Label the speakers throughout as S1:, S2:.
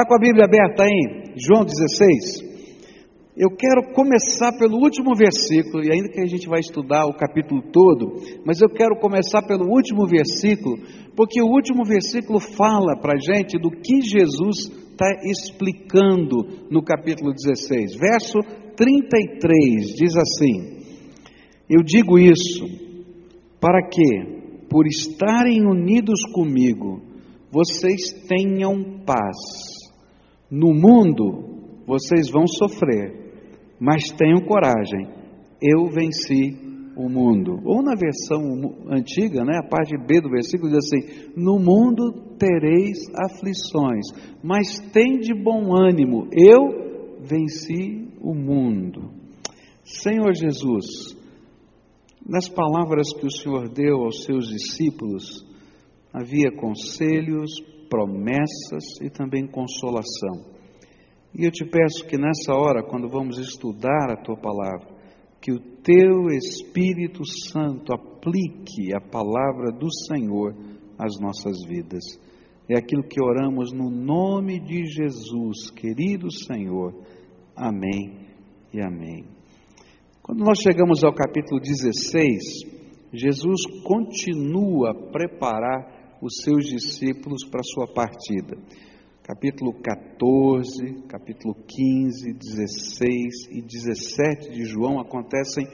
S1: Está com a Bíblia aberta aí? João 16. Eu quero começar pelo último versículo, e ainda que a gente vai estudar o capítulo todo, mas eu quero começar pelo último versículo, porque o último versículo fala para a gente do que Jesus está explicando no capítulo 16. Verso 33 diz assim: Eu digo isso para que, por estarem unidos comigo, vocês tenham paz. No mundo vocês vão sofrer, mas tenham coragem, eu venci o mundo. Ou na versão antiga, né, a parte B do versículo diz assim: No mundo tereis aflições, mas tem de bom ânimo, eu venci o mundo. Senhor Jesus, nas palavras que o Senhor deu aos seus discípulos, havia conselhos, promessas e também consolação. E eu te peço que nessa hora, quando vamos estudar a tua palavra, que o teu Espírito Santo aplique a palavra do Senhor às nossas vidas. É aquilo que oramos no nome de Jesus, querido Senhor. Amém e amém. Quando nós chegamos ao capítulo 16, Jesus continua a preparar os seus discípulos para sua partida. Capítulo 14, capítulo 15, 16 e 17 de João acontecem,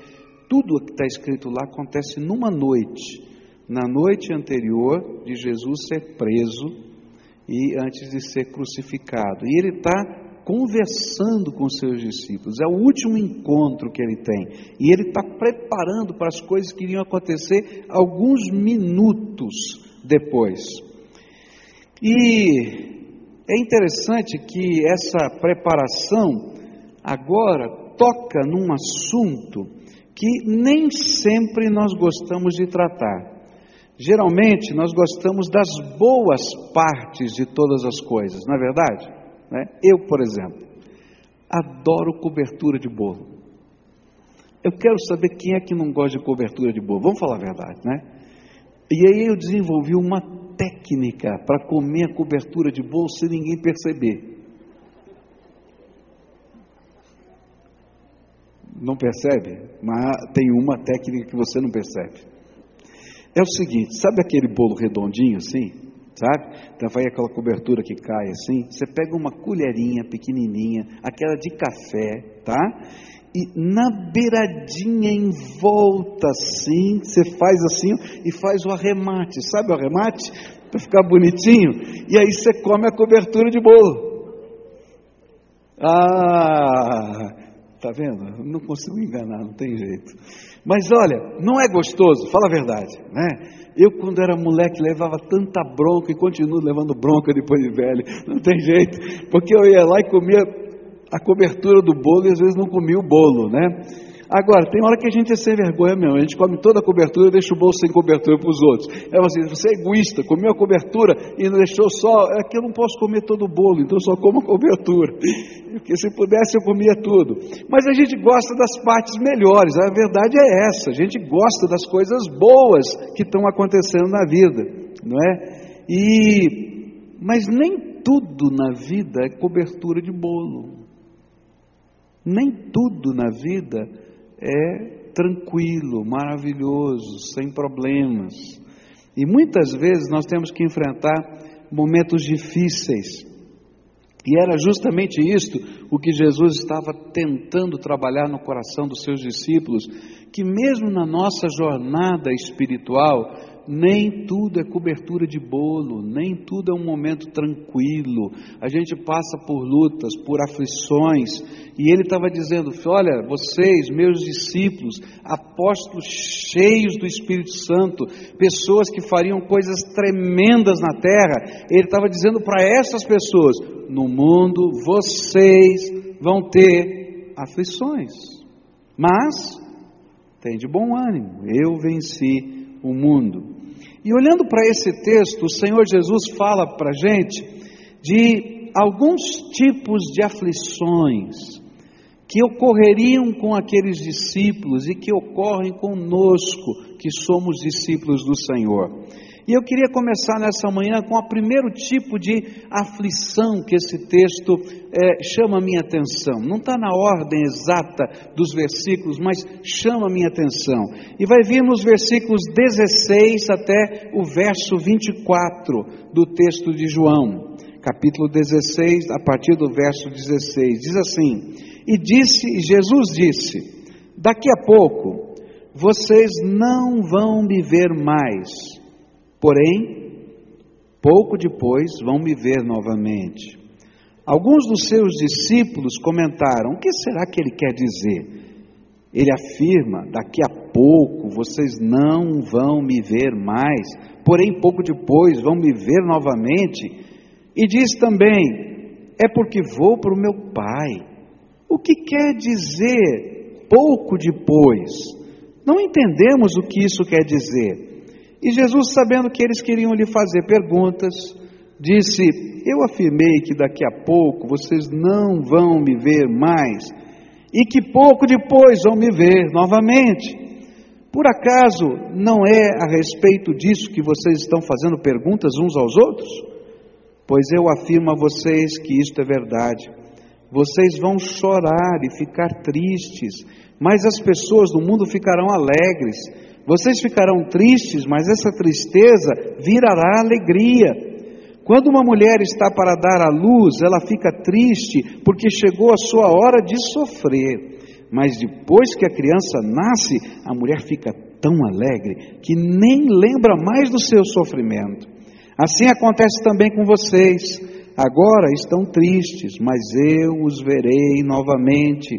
S1: tudo o que está escrito lá acontece numa noite, na noite anterior de Jesus ser preso e antes de ser crucificado. E ele está conversando com seus discípulos, é o último encontro que ele tem, e ele está preparando para as coisas que iriam acontecer alguns minutos depois. E é interessante que essa preparação agora toca num assunto que nem sempre nós gostamos de tratar. Geralmente nós gostamos das boas partes de todas as coisas, não é verdade? Né? Eu, por exemplo, adoro cobertura de bolo. Eu quero saber quem é que não gosta de cobertura de bolo. Vamos falar a verdade, né? E aí eu desenvolvi uma técnica para comer a cobertura de bolo sem ninguém perceber. Não percebe? Mas tem uma técnica que você não percebe. É o seguinte: sabe aquele bolo redondinho assim? Sabe? Então vai aquela cobertura que cai assim. Você pega uma colherinha pequenininha, aquela de café, tá? E na beiradinha em volta assim, você faz assim e faz o arremate, sabe o arremate? Para ficar bonitinho, e aí você come a cobertura de bolo. Ah, tá vendo? Não consigo enganar, não tem jeito. Mas olha, não é gostoso, fala a verdade, né? Eu, quando era moleque, levava tanta bronca e continuo levando bronca depois de velho, não tem jeito, porque eu ia lá e comia a cobertura do bolo e às vezes não comia o bolo, né? Agora, tem hora que a gente é sem vergonha mesmo, a gente come toda a cobertura e deixa o bolo sem cobertura para os outros. É assim, você é egoísta, comeu a cobertura e não deixou só, é que eu não posso comer todo o bolo, então só como a cobertura. Porque se pudesse eu comia tudo. Mas a gente gosta das partes melhores, a verdade é essa, a gente gosta das coisas boas que estão acontecendo na vida, não é? E, mas nem tudo na vida é cobertura de bolo. Nem tudo na vida é tranquilo, maravilhoso, sem problemas. E muitas vezes nós temos que enfrentar momentos difíceis. E era justamente isto o que Jesus estava tentando trabalhar no coração dos seus discípulos, que mesmo na nossa jornada espiritual, nem tudo é cobertura de bolo, nem tudo é um momento tranquilo. A gente passa por lutas, por aflições, e ele estava dizendo: Olha, vocês, meus discípulos, apóstolos cheios do Espírito Santo, pessoas que fariam coisas tremendas na terra, ele estava dizendo para essas pessoas: No mundo vocês vão ter aflições, mas tem de bom ânimo, eu venci o mundo. E olhando para esse texto, o Senhor Jesus fala para a gente de alguns tipos de aflições que ocorreriam com aqueles discípulos e que ocorrem conosco, que somos discípulos do Senhor. E eu queria começar nessa manhã com o primeiro tipo de aflição que esse texto é, chama a minha atenção. Não está na ordem exata dos versículos, mas chama a minha atenção. E vai vir nos versículos 16 até o verso 24 do texto de João, capítulo 16, a partir do verso 16. Diz assim: E disse, Jesus disse: Daqui a pouco vocês não vão me ver mais Porém, pouco depois vão me ver novamente. Alguns dos seus discípulos comentaram: O que será que ele quer dizer? Ele afirma: Daqui a pouco vocês não vão me ver mais, porém, pouco depois vão me ver novamente. E diz também: É porque vou para o meu Pai. O que quer dizer pouco depois? Não entendemos o que isso quer dizer. E Jesus, sabendo que eles queriam lhe fazer perguntas, disse: Eu afirmei que daqui a pouco vocês não vão me ver mais, e que pouco depois vão me ver novamente. Por acaso não é a respeito disso que vocês estão fazendo perguntas uns aos outros? Pois eu afirmo a vocês que isto é verdade. Vocês vão chorar e ficar tristes, mas as pessoas do mundo ficarão alegres. Vocês ficarão tristes, mas essa tristeza virará alegria. Quando uma mulher está para dar à luz, ela fica triste porque chegou a sua hora de sofrer. Mas depois que a criança nasce, a mulher fica tão alegre que nem lembra mais do seu sofrimento. Assim acontece também com vocês. Agora estão tristes, mas eu os verei novamente.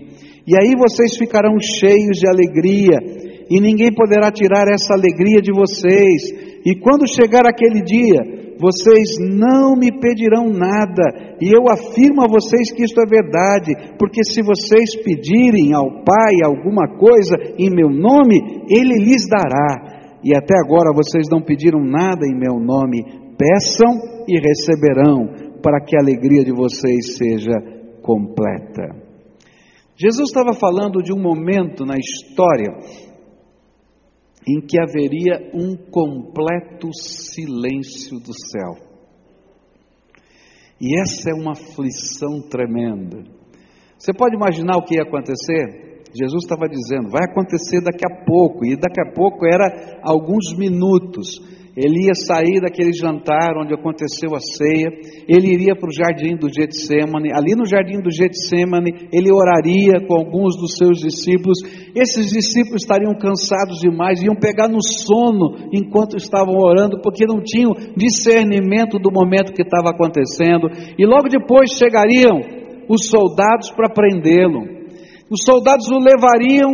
S1: E aí vocês ficarão cheios de alegria e ninguém poderá tirar essa alegria de vocês. E quando chegar aquele dia, vocês não me pedirão nada, e eu afirmo a vocês que isto é verdade, porque se vocês pedirem ao Pai alguma coisa em meu nome, Ele lhes dará. E até agora vocês não pediram nada em meu nome, peçam e receberão, para que a alegria de vocês seja completa. Jesus estava falando de um momento na história em que haveria um completo silêncio do céu. E essa é uma aflição tremenda. Você pode imaginar o que ia acontecer? Jesus estava dizendo, vai acontecer daqui a pouco, e daqui a pouco era alguns minutos. Ele ia sair daquele jantar onde aconteceu a ceia, ele iria para o jardim do Getsemane, ali no jardim do Getsemane, ele oraria com alguns dos seus discípulos. Esses discípulos estariam cansados demais, iam pegar no sono enquanto estavam orando, porque não tinham discernimento do momento que estava acontecendo. E logo depois chegariam os soldados para prendê-lo. Os soldados o levariam,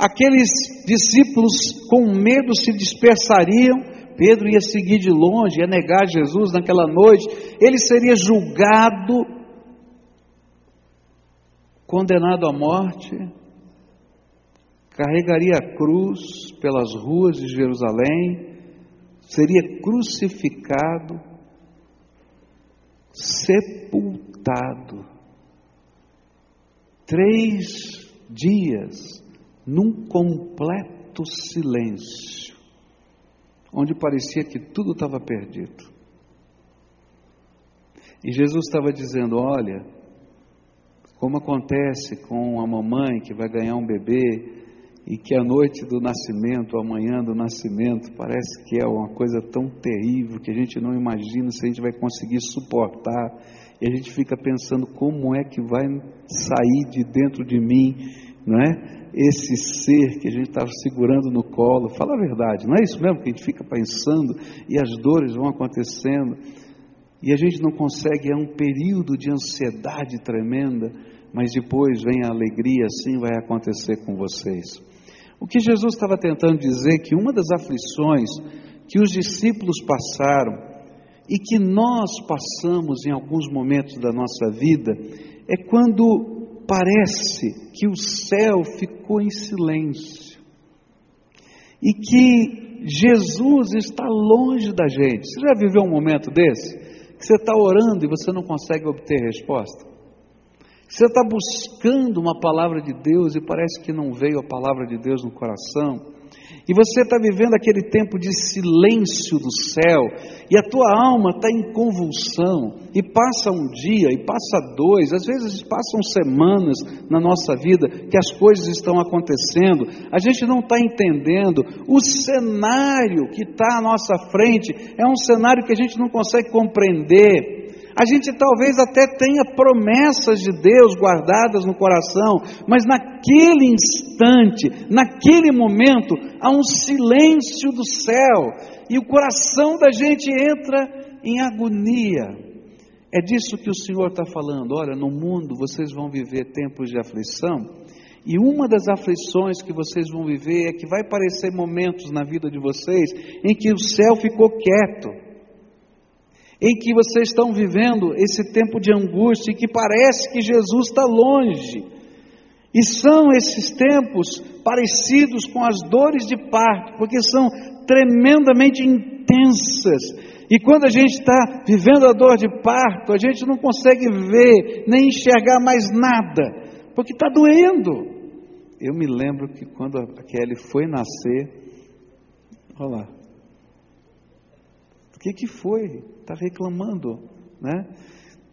S1: aqueles discípulos com medo se dispersariam Pedro ia seguir de longe, ia negar Jesus naquela noite, ele seria julgado, condenado à morte, carregaria a cruz pelas ruas de Jerusalém, seria crucificado, sepultado. Três dias num completo silêncio onde parecia que tudo estava perdido. E Jesus estava dizendo: Olha, como acontece com a mamãe que vai ganhar um bebê e que a noite do nascimento, a manhã do nascimento, parece que é uma coisa tão terrível que a gente não imagina se a gente vai conseguir suportar. E a gente fica pensando como é que vai sair de dentro de mim, não é? Esse ser que a gente estava segurando no colo. Fala a verdade, não é isso mesmo que a gente fica pensando e as dores vão acontecendo e a gente não consegue, é um período de ansiedade tremenda, mas depois vem a alegria, assim vai acontecer com vocês. O que Jesus estava tentando dizer é que uma das aflições que os discípulos passaram e que nós passamos em alguns momentos da nossa vida é quando parece que o céu ficou em silêncio e que Jesus está longe da gente. Você já viveu um momento desse? Que você está orando e você não consegue obter resposta? Você está buscando uma palavra de Deus e parece que não veio a palavra de Deus no coração? E você está vivendo aquele tempo de silêncio do céu, e a tua alma está em convulsão, e passa um dia, e passa dois, às vezes passam semanas na nossa vida que as coisas estão acontecendo, a gente não está entendendo, o cenário que está à nossa frente é um cenário que a gente não consegue compreender. A gente talvez até tenha promessas de Deus guardadas no coração, mas naquele instante, naquele momento, há um silêncio do céu e o coração da gente entra em agonia. É disso que o Senhor está falando. Olha, no mundo vocês vão viver tempos de aflição, e uma das aflições que vocês vão viver é que vai aparecer momentos na vida de vocês em que o céu ficou quieto em que vocês estão vivendo esse tempo de angústia e que parece que Jesus está longe. E são esses tempos parecidos com as dores de parto, porque são tremendamente intensas. E quando a gente está vivendo a dor de parto, a gente não consegue ver nem enxergar mais nada, porque está doendo. Eu me lembro que quando a Kelly foi nascer, olha lá, o que, que foi? Está reclamando, né?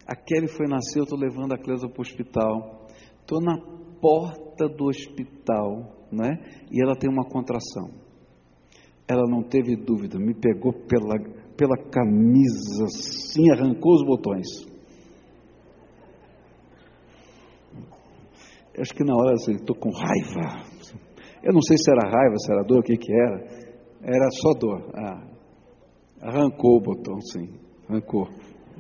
S1: A Kelly foi nascer, eu estou levando a Cleusa para o hospital. Estou na porta do hospital, né? E ela tem uma contração. Ela não teve dúvida, me pegou pela, pela camisa, assim, arrancou os botões. Eu acho que na hora assim, estou com raiva. Eu não sei se era raiva, se era dor, o que, que era. Era só dor. Ah, Arrancou o botão, sim. Arrancou.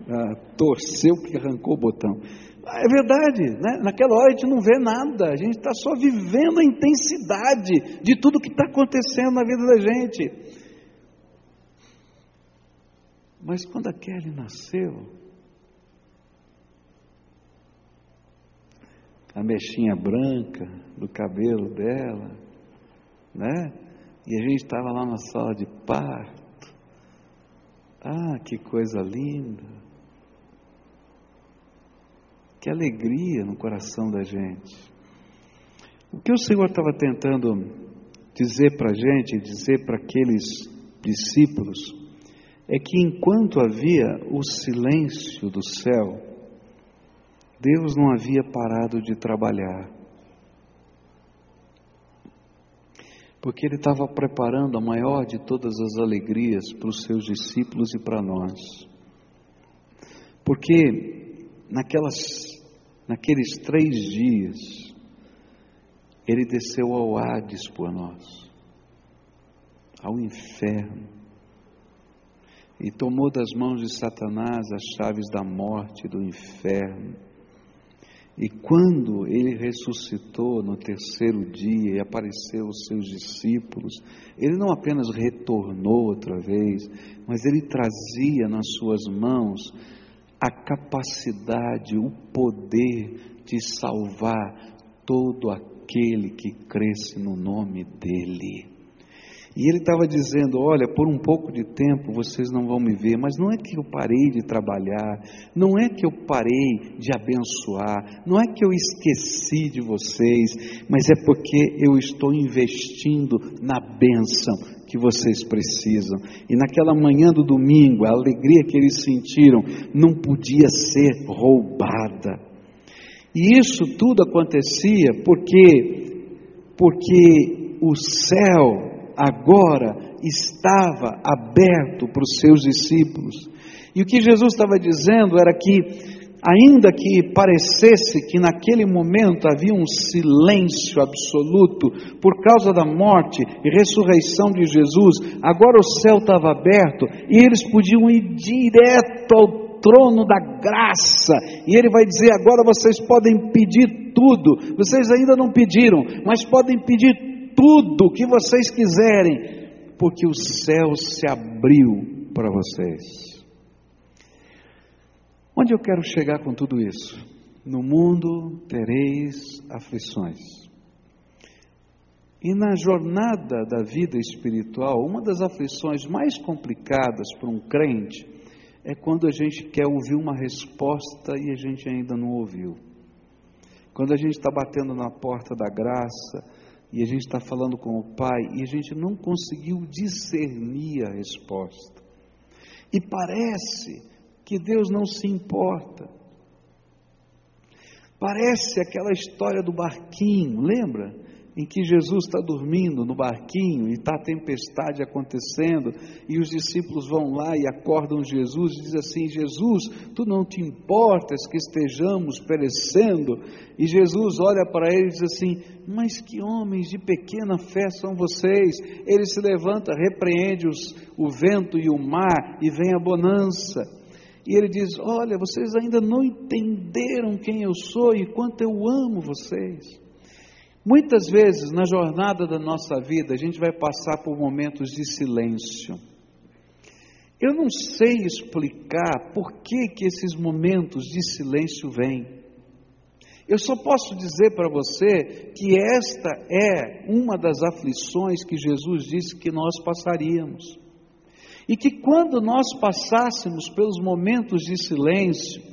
S1: Ah, torceu que arrancou o botão. Ah, é verdade, né? naquela hora a gente não vê nada, a gente está só vivendo a intensidade de tudo que está acontecendo na vida da gente. Mas quando a Kelly nasceu, a mechinha branca do cabelo dela, né? E a gente estava lá na sala de parto, ah, que coisa linda! Que alegria no coração da gente. O que o Senhor estava tentando dizer para a gente, dizer para aqueles discípulos, é que enquanto havia o silêncio do céu, Deus não havia parado de trabalhar. Porque ele estava preparando a maior de todas as alegrias para os seus discípulos e para nós. Porque naquelas, naqueles três dias, ele desceu ao Hades por nós, ao inferno, e tomou das mãos de Satanás as chaves da morte e do inferno e quando ele ressuscitou no terceiro dia e apareceu aos seus discípulos, ele não apenas retornou outra vez, mas ele trazia nas suas mãos a capacidade, o poder de salvar todo aquele que cresce no nome dele. E ele estava dizendo: Olha, por um pouco de tempo vocês não vão me ver, mas não é que eu parei de trabalhar, não é que eu parei de abençoar, não é que eu esqueci de vocês, mas é porque eu estou investindo na bênção que vocês precisam. E naquela manhã do domingo, a alegria que eles sentiram não podia ser roubada. E isso tudo acontecia porque porque o céu agora estava aberto para os seus discípulos. E o que Jesus estava dizendo era que, ainda que parecesse que naquele momento havia um silêncio absoluto por causa da morte e ressurreição de Jesus, agora o céu estava aberto e eles podiam ir direto ao trono da graça, e ele vai dizer: agora vocês podem pedir tudo, vocês ainda não pediram, mas podem pedir tudo que vocês quiserem, porque o céu se abriu para vocês. Onde eu quero chegar com tudo isso? No mundo tereis aflições. E na jornada da vida espiritual, uma das aflições mais complicadas para um crente é quando a gente quer ouvir uma resposta e a gente ainda não ouviu. Quando a gente está batendo na porta da graça e a gente está falando com o Pai e a gente não conseguiu discernir a resposta. E parece que Deus não se importa. Parece aquela história do barquinho, lembra? Em que Jesus está dormindo no barquinho e está a tempestade acontecendo, e os discípulos vão lá e acordam Jesus e dizem assim: Jesus, tu não te importas que estejamos perecendo? E Jesus olha para ele e diz assim: Mas que homens de pequena fé são vocês? Ele se levanta, repreende os, o vento e o mar, e vem a bonança. E ele diz: Olha, vocês ainda não entenderam quem eu sou e quanto eu amo vocês. Muitas vezes na jornada da nossa vida a gente vai passar por momentos de silêncio. Eu não sei explicar por que, que esses momentos de silêncio vêm. Eu só posso dizer para você que esta é uma das aflições que Jesus disse que nós passaríamos. E que quando nós passássemos pelos momentos de silêncio,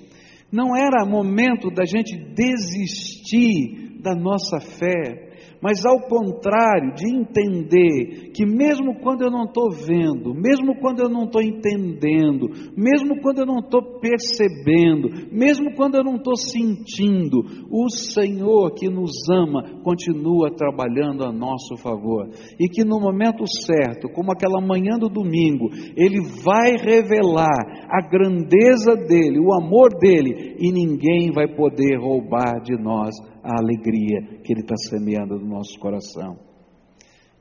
S1: não era momento da gente desistir da nossa fé, mas ao contrário, de entender que mesmo quando eu não estou vendo, mesmo quando eu não estou entendendo, mesmo quando eu não estou percebendo, mesmo quando eu não estou sentindo, o Senhor que nos ama continua trabalhando a nosso favor. E que no momento certo, como aquela manhã do domingo, Ele vai revelar a grandeza dEle, o amor dEle, e ninguém vai poder roubar de nós a alegria que Ele está semeando no nosso coração.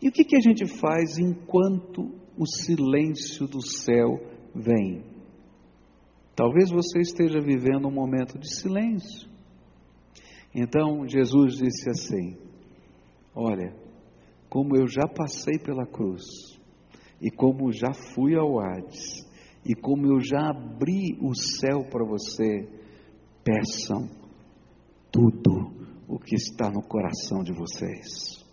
S1: E o que, que a gente faz enquanto o silêncio do céu vem? Talvez você esteja vivendo um momento de silêncio. Então Jesus disse assim: Olha, como eu já passei pela cruz, e como já fui ao Hades, e como eu já abri o céu para você, peçam tudo o que está no coração de vocês.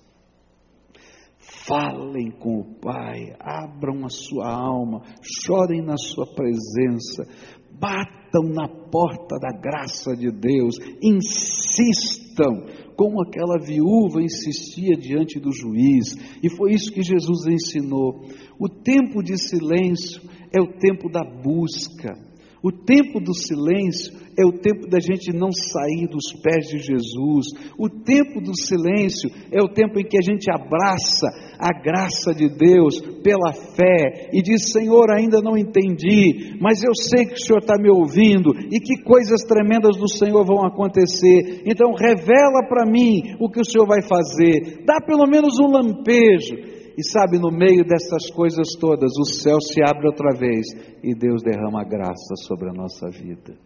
S1: Falem com o Pai, abram a sua alma, chorem na sua presença, batam na porta da graça de Deus, insistam, como aquela viúva insistia diante do juiz, e foi isso que Jesus ensinou. O tempo de silêncio é o tempo da busca, o tempo do silêncio é o tempo da gente não sair dos pés de Jesus. O tempo do silêncio é o tempo em que a gente abraça a graça de Deus pela fé e diz: Senhor, ainda não entendi, mas eu sei que o Senhor está me ouvindo e que coisas tremendas do Senhor vão acontecer. Então, revela para mim o que o Senhor vai fazer. Dá pelo menos um lampejo e sabe, no meio dessas coisas todas, o céu se abre outra vez e Deus derrama graça sobre a nossa vida.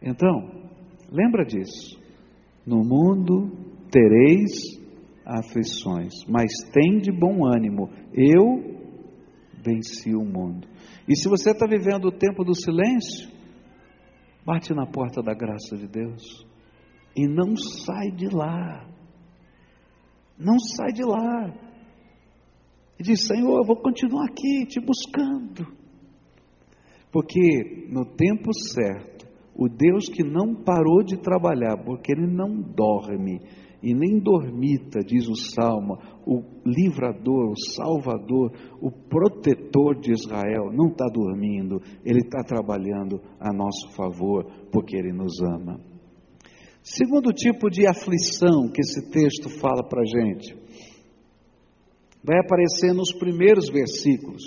S1: Então, lembra disso. No mundo tereis aflições, mas tem de bom ânimo. Eu venci o mundo. E se você está vivendo o tempo do silêncio, bate na porta da graça de Deus e não sai de lá. Não sai de lá e diz: Senhor, eu vou continuar aqui te buscando. Porque no tempo certo, o Deus que não parou de trabalhar, porque ele não dorme e nem dormita, diz o salmo, o livrador, o salvador, o protetor de Israel, não está dormindo, ele está trabalhando a nosso favor, porque ele nos ama. Segundo tipo de aflição que esse texto fala para a gente, vai aparecer nos primeiros versículos.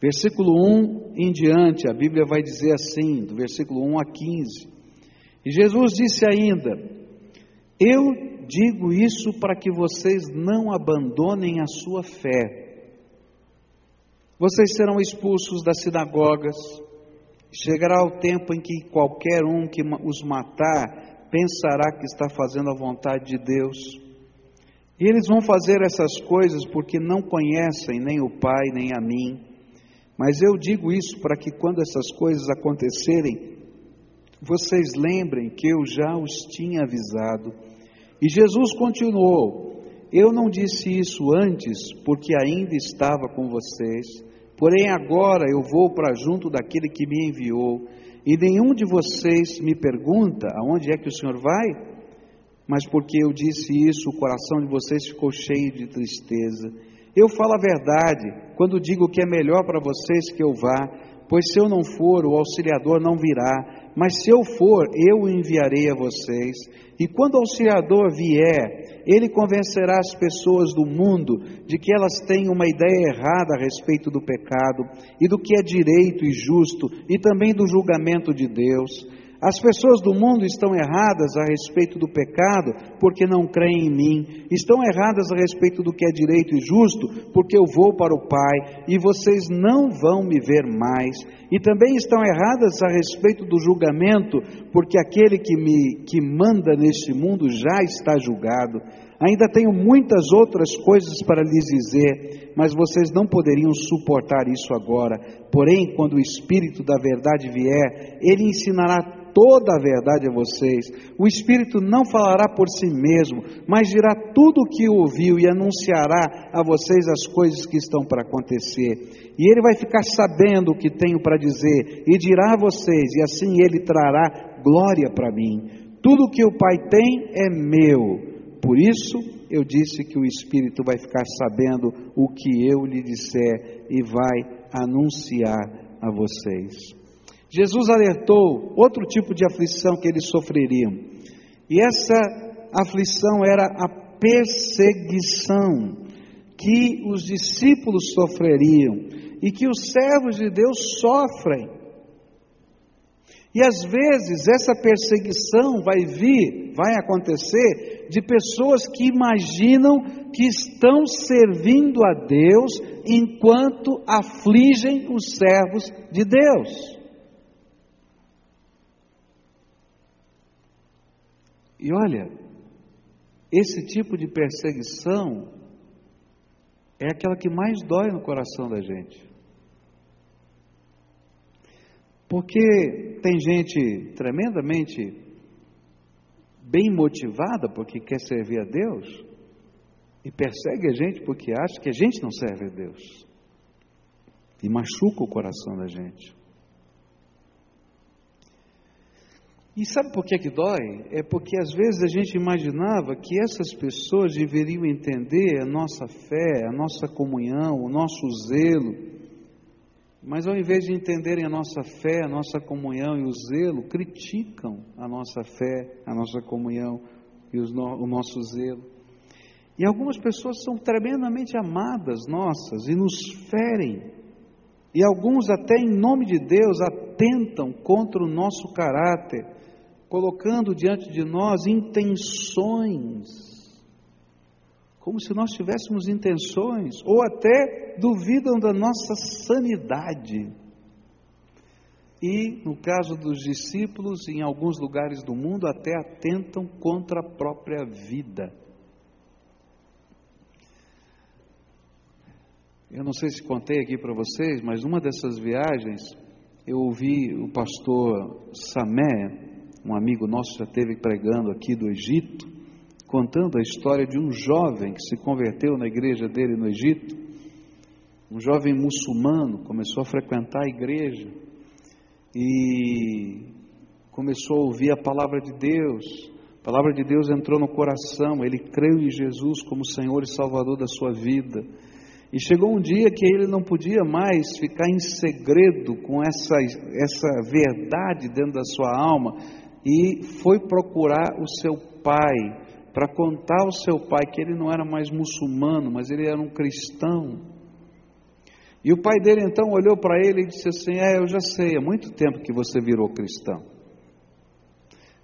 S1: Versículo 1 em diante, a Bíblia vai dizer assim, do versículo 1 a 15. E Jesus disse ainda: Eu digo isso para que vocês não abandonem a sua fé. Vocês serão expulsos das sinagogas. Chegará o tempo em que qualquer um que os matar pensará que está fazendo a vontade de Deus. E eles vão fazer essas coisas porque não conhecem nem o Pai nem a mim. Mas eu digo isso para que quando essas coisas acontecerem, vocês lembrem que eu já os tinha avisado. E Jesus continuou: Eu não disse isso antes porque ainda estava com vocês, porém agora eu vou para junto daquele que me enviou, e nenhum de vocês me pergunta aonde é que o Senhor vai? Mas porque eu disse isso, o coração de vocês ficou cheio de tristeza. Eu falo a verdade quando digo que é melhor para vocês que eu vá, pois se eu não for, o auxiliador não virá, mas se eu for, eu o enviarei a vocês. E quando o auxiliador vier, ele convencerá as pessoas do mundo de que elas têm uma ideia errada a respeito do pecado e do que é direito e justo, e também do julgamento de Deus. As pessoas do mundo estão erradas a respeito do pecado porque não creem em mim, estão erradas a respeito do que é direito e justo porque eu vou para o Pai e vocês não vão me ver mais, e também estão erradas a respeito do julgamento porque aquele que me que manda neste mundo já está julgado. Ainda tenho muitas outras coisas para lhes dizer, mas vocês não poderiam suportar isso agora. Porém, quando o Espírito da Verdade vier, ele ensinará toda a verdade a vocês. O Espírito não falará por si mesmo, mas dirá tudo o que ouviu e anunciará a vocês as coisas que estão para acontecer. E ele vai ficar sabendo o que tenho para dizer e dirá a vocês, e assim ele trará glória para mim. Tudo o que o Pai tem é meu. Por isso eu disse que o Espírito vai ficar sabendo o que eu lhe disser e vai anunciar a vocês. Jesus alertou outro tipo de aflição que eles sofreriam. E essa aflição era a perseguição que os discípulos sofreriam e que os servos de Deus sofrem. E às vezes essa perseguição vai vir, vai acontecer de pessoas que imaginam que estão servindo a Deus enquanto afligem os servos de Deus. E olha, esse tipo de perseguição é aquela que mais dói no coração da gente. Porque tem gente tremendamente bem motivada porque quer servir a Deus e persegue a gente porque acha que a gente não serve a Deus e machuca o coração da gente. E sabe por que, que dói? É porque às vezes a gente imaginava que essas pessoas deveriam entender a nossa fé, a nossa comunhão, o nosso zelo. Mas ao invés de entenderem a nossa fé, a nossa comunhão e o zelo, criticam a nossa fé, a nossa comunhão e o nosso zelo. E algumas pessoas são tremendamente amadas nossas e nos ferem. E alguns, até em nome de Deus, atentam contra o nosso caráter colocando diante de nós intenções, como se nós tivéssemos intenções, ou até duvidam da nossa sanidade. E, no caso dos discípulos, em alguns lugares do mundo, até atentam contra a própria vida. Eu não sei se contei aqui para vocês, mas numa dessas viagens eu ouvi o pastor Samé, um amigo nosso já teve pregando aqui do Egito, contando a história de um jovem que se converteu na igreja dele no Egito. Um jovem muçulmano começou a frequentar a igreja e começou a ouvir a palavra de Deus. A palavra de Deus entrou no coração, ele creu em Jesus como Senhor e Salvador da sua vida. E chegou um dia que ele não podia mais ficar em segredo com essa, essa verdade dentro da sua alma, e foi procurar o seu pai para contar ao seu pai que ele não era mais muçulmano, mas ele era um cristão. E o pai dele então olhou para ele e disse assim: É, eu já sei, há muito tempo que você virou cristão.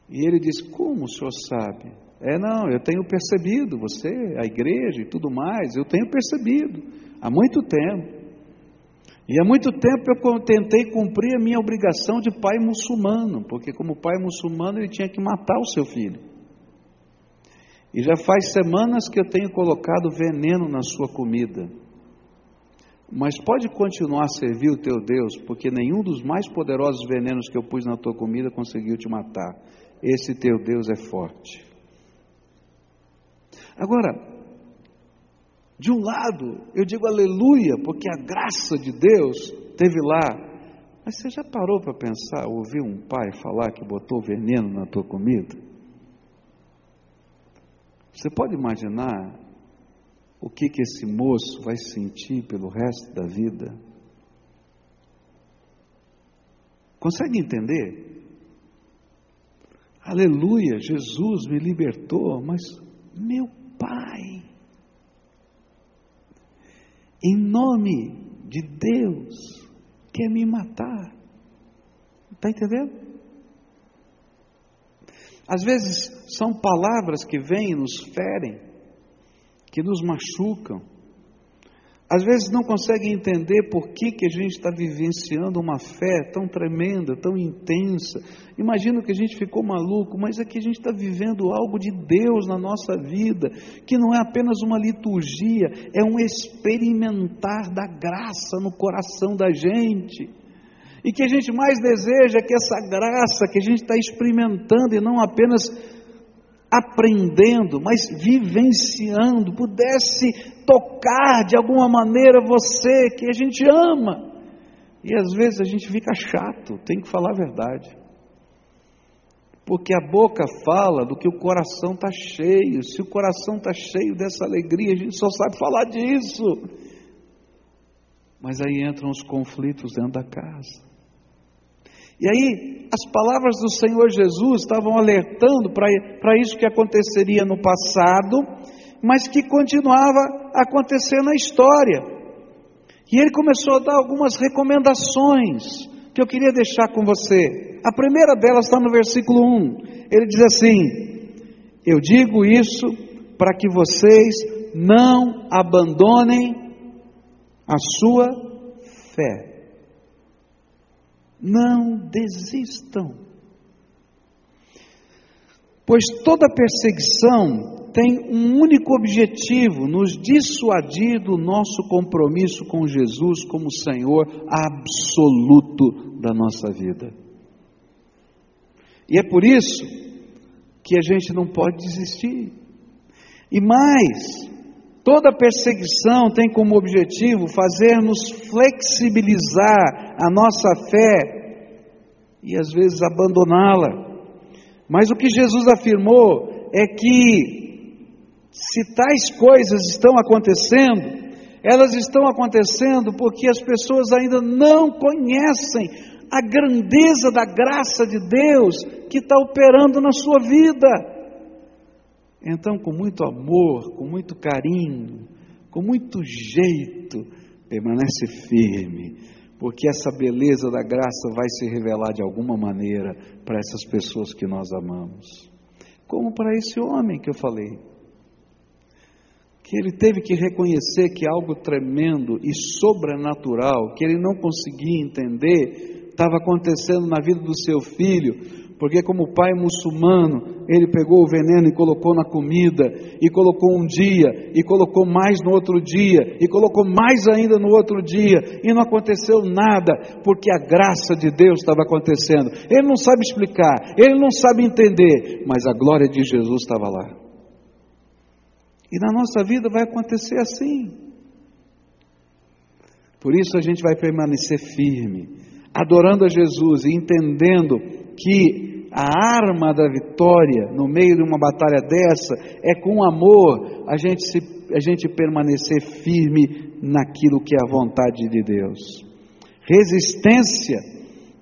S1: E ele disse: Como o senhor sabe? É, não, eu tenho percebido, você, a igreja e tudo mais, eu tenho percebido, há muito tempo. E há muito tempo eu tentei cumprir a minha obrigação de pai muçulmano, porque, como pai muçulmano, ele tinha que matar o seu filho. E já faz semanas que eu tenho colocado veneno na sua comida. Mas pode continuar a servir o teu Deus, porque nenhum dos mais poderosos venenos que eu pus na tua comida conseguiu te matar. Esse teu Deus é forte. Agora, de um lado, eu digo aleluia, porque a graça de Deus teve lá. Mas você já parou para pensar, ouvir um pai falar que botou veneno na tua comida? Você pode imaginar o que, que esse moço vai sentir pelo resto da vida? Consegue entender? Aleluia, Jesus me libertou, mas meu Pai, em nome de Deus, quer me matar. Está entendendo? Às vezes são palavras que vêm e nos ferem, que nos machucam, às vezes não conseguem entender por que, que a gente está vivenciando uma fé tão tremenda, tão intensa. Imagina que a gente ficou maluco, mas é que a gente está vivendo algo de Deus na nossa vida, que não é apenas uma liturgia, é um experimentar da graça no coração da gente. E que a gente mais deseja é que essa graça que a gente está experimentando e não apenas aprendendo, mas vivenciando, pudesse tocar de alguma maneira você que a gente ama. E às vezes a gente fica chato, tem que falar a verdade. Porque a boca fala do que o coração está cheio. Se o coração está cheio dessa alegria, a gente só sabe falar disso. Mas aí entram os conflitos dentro da casa. E aí, as palavras do Senhor Jesus estavam alertando para isso que aconteceria no passado, mas que continuava a acontecer na história. E ele começou a dar algumas recomendações que eu queria deixar com você. A primeira delas está no versículo 1. Ele diz assim: Eu digo isso para que vocês não abandonem a sua fé. Não desistam. Pois toda perseguição tem um único objetivo: nos dissuadir do nosso compromisso com Jesus como Senhor absoluto da nossa vida. E é por isso que a gente não pode desistir. E mais, Toda perseguição tem como objetivo fazer-nos flexibilizar a nossa fé e às vezes abandoná-la. Mas o que Jesus afirmou é que se tais coisas estão acontecendo, elas estão acontecendo porque as pessoas ainda não conhecem a grandeza da graça de Deus que está operando na sua vida. Então, com muito amor, com muito carinho, com muito jeito, permanece firme, porque essa beleza da graça vai se revelar de alguma maneira para essas pessoas que nós amamos. Como para esse homem que eu falei, que ele teve que reconhecer que algo tremendo e sobrenatural, que ele não conseguia entender, estava acontecendo na vida do seu filho, porque como pai muçulmano, ele pegou o veneno e colocou na comida, e colocou um dia, e colocou mais no outro dia, e colocou mais ainda no outro dia, e não aconteceu nada, porque a graça de Deus estava acontecendo. Ele não sabe explicar, ele não sabe entender, mas a glória de Jesus estava lá. E na nossa vida vai acontecer assim. Por isso a gente vai permanecer firme, adorando a Jesus e entendendo que a arma da vitória no meio de uma batalha dessa é com amor a gente, se, a gente permanecer firme naquilo que é a vontade de Deus. Resistência,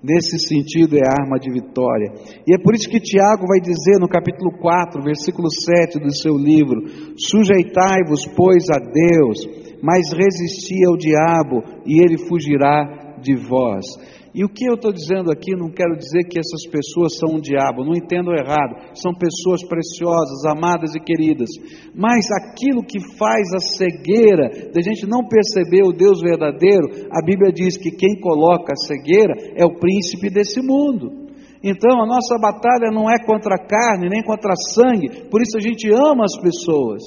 S1: nesse sentido, é a arma de vitória. E é por isso que Tiago vai dizer no capítulo 4, versículo 7 do seu livro: Sujeitai-vos, pois, a Deus, mas resisti ao diabo, e ele fugirá de vós. E o que eu estou dizendo aqui, não quero dizer que essas pessoas são um diabo, não entendo errado, são pessoas preciosas, amadas e queridas, mas aquilo que faz a cegueira, da gente não perceber o Deus verdadeiro, a Bíblia diz que quem coloca a cegueira é o príncipe desse mundo. Então a nossa batalha não é contra a carne, nem contra sangue, por isso a gente ama as pessoas,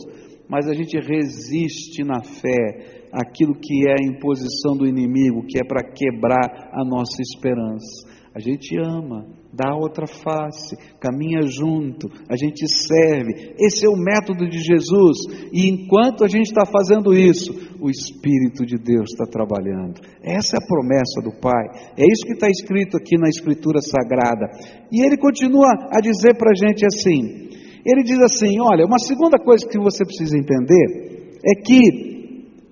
S1: mas a gente resiste na fé, aquilo que é a imposição do inimigo, que é para quebrar a nossa esperança. A gente ama, dá outra face, caminha junto, a gente serve. Esse é o método de Jesus. E enquanto a gente está fazendo isso, o Espírito de Deus está trabalhando. Essa é a promessa do Pai. É isso que está escrito aqui na Escritura Sagrada. E ele continua a dizer para a gente assim: Ele diz assim: olha, uma segunda coisa que você precisa entender é que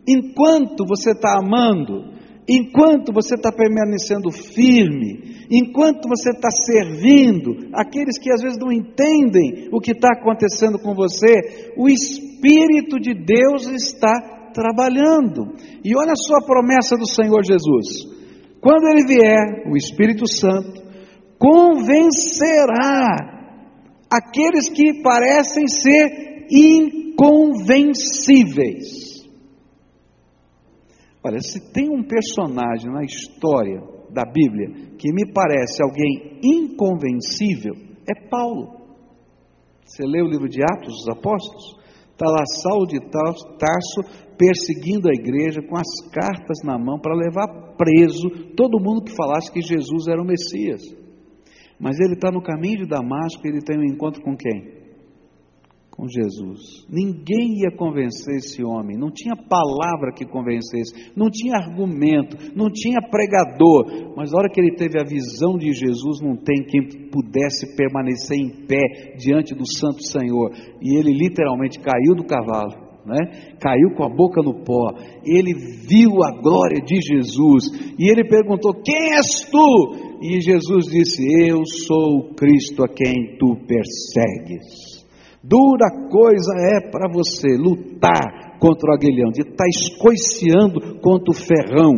S1: enquanto você está amando, enquanto você está permanecendo firme, enquanto você está servindo aqueles que às vezes não entendem o que está acontecendo com você, o Espírito de Deus está trabalhando. E olha só a promessa do Senhor Jesus: quando Ele vier, o Espírito Santo convencerá aqueles que parecem ser inconvencíveis. Olha, se tem um personagem na história da Bíblia que me parece alguém inconvencível, é Paulo. Você lê o livro de Atos dos Apóstolos? Está lá Saulo de Tarso perseguindo a igreja com as cartas na mão para levar preso todo mundo que falasse que Jesus era o Messias. Mas ele está no caminho de Damasco e ele tem um encontro com quem? Com Jesus. Ninguém ia convencer esse homem, não tinha palavra que convencesse, não tinha argumento, não tinha pregador. Mas na hora que ele teve a visão de Jesus, não tem quem pudesse permanecer em pé diante do Santo Senhor. E ele literalmente caiu do cavalo. Né? Caiu com a boca no pó. Ele viu a glória de Jesus e ele perguntou: Quem és tu? E Jesus disse: Eu sou o Cristo a quem tu persegues. Dura coisa é para você lutar contra o aguilhão, de estar tá escoiciando contra o ferrão.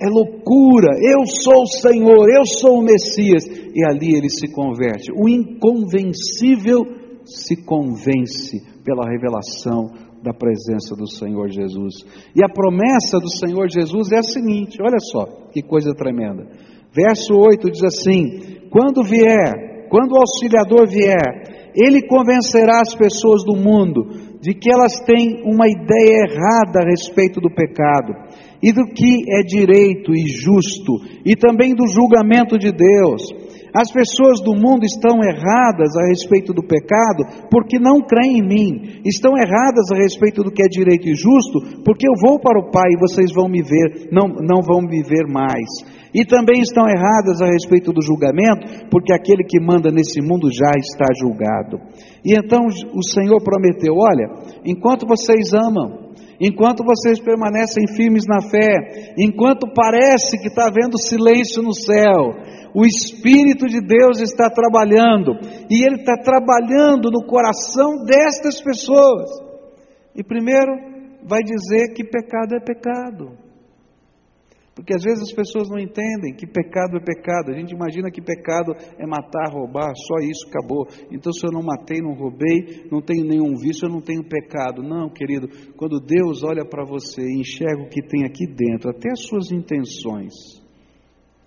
S1: É loucura, eu sou o Senhor, eu sou o Messias. E ali ele se converte. O inconvencível se convence pela revelação da presença do Senhor Jesus. E a promessa do Senhor Jesus é a seguinte: olha só que coisa tremenda. Verso 8 diz assim: Quando vier, quando o auxiliador vier, ele convencerá as pessoas do mundo de que elas têm uma ideia errada a respeito do pecado e do que é direito e justo e também do julgamento de Deus. As pessoas do mundo estão erradas a respeito do pecado porque não creem em mim. Estão erradas a respeito do que é direito e justo porque eu vou para o Pai e vocês vão me ver, não, não vão me ver mais. E também estão erradas a respeito do julgamento, porque aquele que manda nesse mundo já está julgado. E então o Senhor prometeu: olha, enquanto vocês amam, enquanto vocês permanecem firmes na fé, enquanto parece que está havendo silêncio no céu, o Espírito de Deus está trabalhando, e Ele está trabalhando no coração destas pessoas. E primeiro, vai dizer que pecado é pecado. Porque às vezes as pessoas não entendem que pecado é pecado. A gente imagina que pecado é matar, roubar, só isso, acabou. Então se eu não matei, não roubei, não tenho nenhum vício, eu não tenho pecado. Não, querido, quando Deus olha para você e enxerga o que tem aqui dentro, até as suas intenções,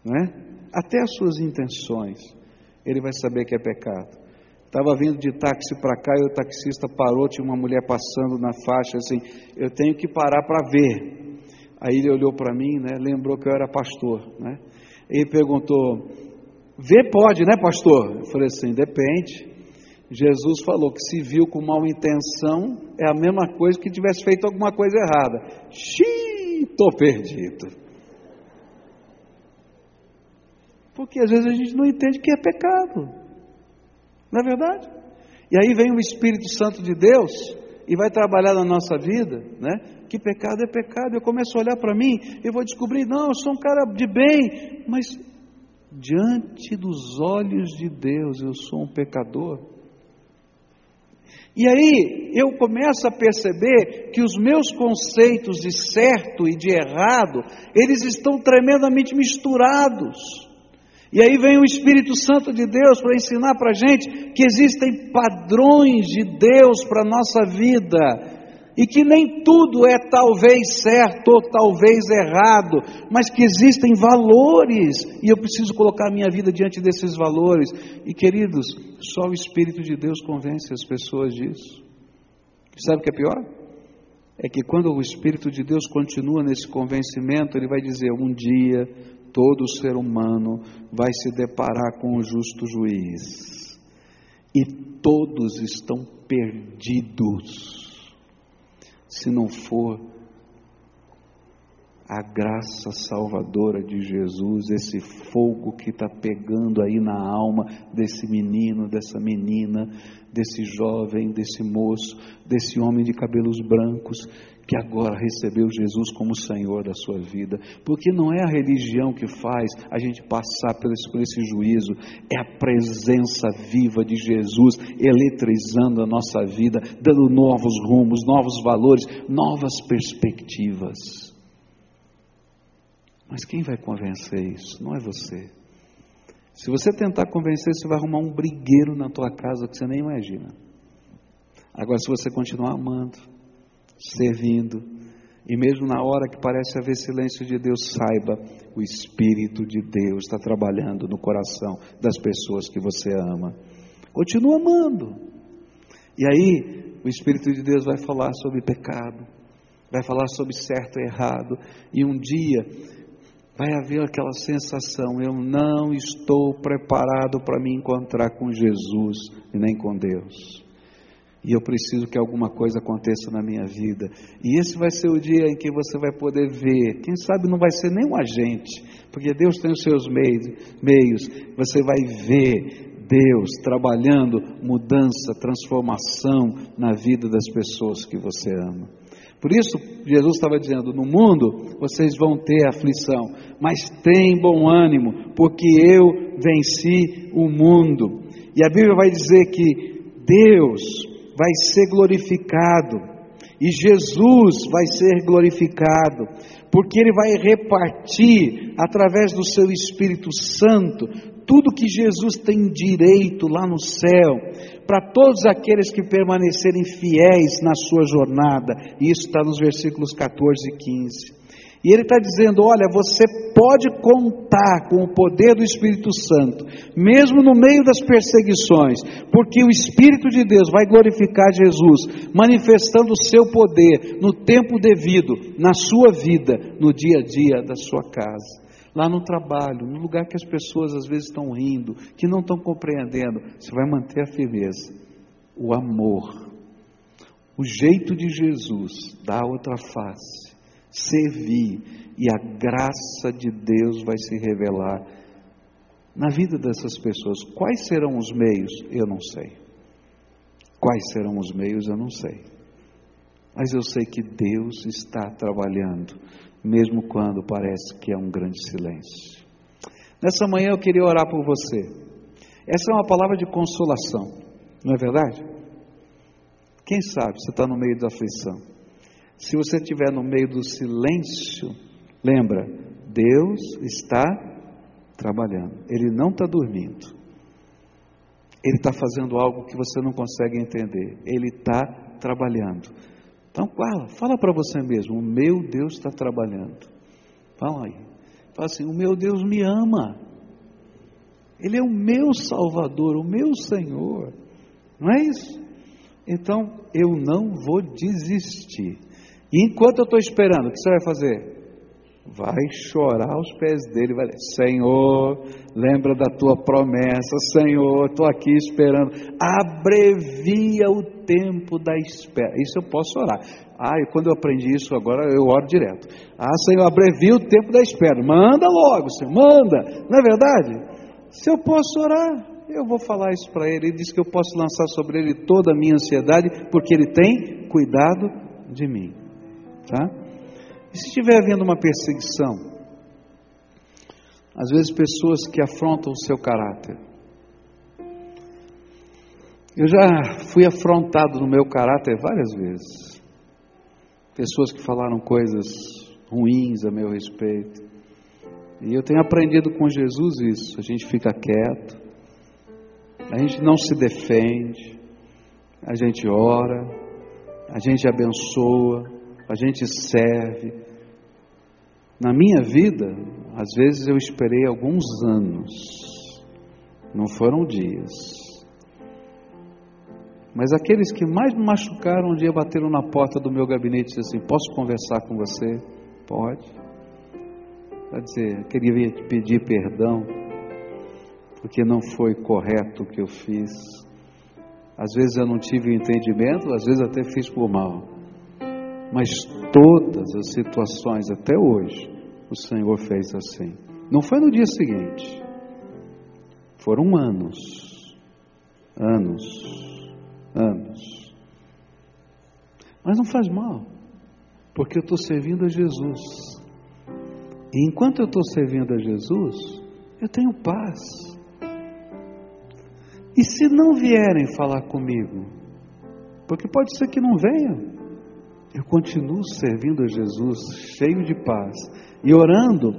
S1: né? até as suas intenções, ele vai saber que é pecado. Estava vindo de táxi para cá e o taxista parou, tinha uma mulher passando na faixa assim, eu tenho que parar para ver. Aí ele olhou para mim, né, lembrou que eu era pastor, né? Ele perguntou: "Vê pode, né, pastor?" Eu falei assim: "Depende." Jesus falou que se viu com mal intenção é a mesma coisa que tivesse feito alguma coisa errada. Xiii, estou perdido. Porque às vezes a gente não entende que é pecado. Não é verdade? E aí vem o Espírito Santo de Deus e vai trabalhar na nossa vida, né? que pecado é pecado. Eu começo a olhar para mim, eu vou descobrir, não, eu sou um cara de bem, mas diante dos olhos de Deus eu sou um pecador. E aí eu começo a perceber que os meus conceitos de certo e de errado, eles estão tremendamente misturados. E aí vem o Espírito Santo de Deus para ensinar para a gente que existem padrões de Deus para a nossa vida, e que nem tudo é talvez certo ou talvez errado, mas que existem valores e eu preciso colocar a minha vida diante desses valores. E queridos, só o Espírito de Deus convence as pessoas disso. Sabe o que é pior? É que quando o Espírito de Deus continua nesse convencimento, ele vai dizer: um dia todo ser humano vai se deparar com o justo juiz, e todos estão perdidos se não for a graça salvadora de Jesus, esse fogo que está pegando aí na alma desse menino, dessa menina, desse jovem, desse moço, desse homem de cabelos brancos, que agora recebeu Jesus como Senhor da sua vida, porque não é a religião que faz a gente passar por esse, por esse juízo, é a presença viva de Jesus eletrizando a nossa vida, dando novos rumos, novos valores, novas perspectivas. Mas quem vai convencer isso? Não é você. Se você tentar convencer, você vai arrumar um brigueiro na tua casa que você nem imagina. Agora, se você continuar amando, servindo, e mesmo na hora que parece haver silêncio de Deus, saiba, o Espírito de Deus está trabalhando no coração das pessoas que você ama. Continua amando. E aí, o Espírito de Deus vai falar sobre pecado, vai falar sobre certo e errado, e um dia vai haver aquela sensação: eu não estou preparado para me encontrar com Jesus e nem com Deus. E eu preciso que alguma coisa aconteça na minha vida. E esse vai ser o dia em que você vai poder ver. Quem sabe não vai ser nem um agente, porque Deus tem os seus meios. meios. Você vai ver Deus trabalhando mudança, transformação na vida das pessoas que você ama. Por isso, Jesus estava dizendo: no mundo vocês vão ter aflição, mas tem bom ânimo, porque eu venci o mundo. E a Bíblia vai dizer que Deus vai ser glorificado e Jesus vai ser glorificado, porque Ele vai repartir através do Seu Espírito Santo tudo que Jesus tem direito lá no céu, para todos aqueles que permanecerem fiéis na sua jornada, e isso está nos versículos 14 e 15. E ele está dizendo: olha, você pode contar com o poder do Espírito Santo, mesmo no meio das perseguições, porque o Espírito de Deus vai glorificar Jesus, manifestando o seu poder no tempo devido, na sua vida, no dia a dia da sua casa. Lá no trabalho, no lugar que as pessoas às vezes estão rindo, que não estão compreendendo, você vai manter a firmeza, o amor, o jeito de Jesus, da outra face servir, e a graça de Deus vai se revelar na vida dessas pessoas. Quais serão os meios? Eu não sei. Quais serão os meios? Eu não sei. Mas eu sei que Deus está trabalhando, mesmo quando parece que é um grande silêncio. Nessa manhã eu queria orar por você. Essa é uma palavra de consolação, não é verdade? Quem sabe você está no meio da aflição. Se você estiver no meio do silêncio, lembra, Deus está trabalhando, Ele não está dormindo, Ele está fazendo algo que você não consegue entender, Ele está trabalhando. Então, fala, fala para você mesmo: o meu Deus está trabalhando. Fala aí, fala assim: o meu Deus me ama, Ele é o meu Salvador, o meu Senhor, não é isso? Então, eu não vou desistir. E enquanto eu estou esperando, o que você vai fazer? Vai chorar aos pés dele, vai dizer, Senhor, lembra da tua promessa, Senhor, estou aqui esperando. Abrevia o tempo da espera. Isso eu posso orar. Ah, e quando eu aprendi isso agora, eu oro direto. Ah, Senhor, abrevia o tempo da espera. Manda logo, Senhor, manda. Não é verdade? Se eu posso orar, eu vou falar isso para ele. Ele diz que eu posso lançar sobre ele toda a minha ansiedade, porque ele tem cuidado de mim. Tá? E se estiver havendo uma perseguição, às vezes pessoas que afrontam o seu caráter. Eu já fui afrontado no meu caráter várias vezes. Pessoas que falaram coisas ruins a meu respeito. E eu tenho aprendido com Jesus isso. A gente fica quieto, a gente não se defende, a gente ora, a gente abençoa, a gente serve. Na minha vida, às vezes eu esperei alguns anos, não foram dias. Mas aqueles que mais me machucaram, um dia bateram na porta do meu gabinete e disseram assim: Posso conversar com você? Pode. Vai dizer, queria te pedir perdão, porque não foi correto o que eu fiz. Às vezes eu não tive entendimento, às vezes até fiz por mal. Mas todas as situações até hoje, o Senhor fez assim. Não foi no dia seguinte, foram anos, anos, anos. Mas não faz mal, porque eu estou servindo a Jesus. E enquanto eu estou servindo a Jesus, eu tenho paz. E se não vierem falar comigo, porque pode ser que não venham, eu continuo servindo a Jesus, cheio de paz e orando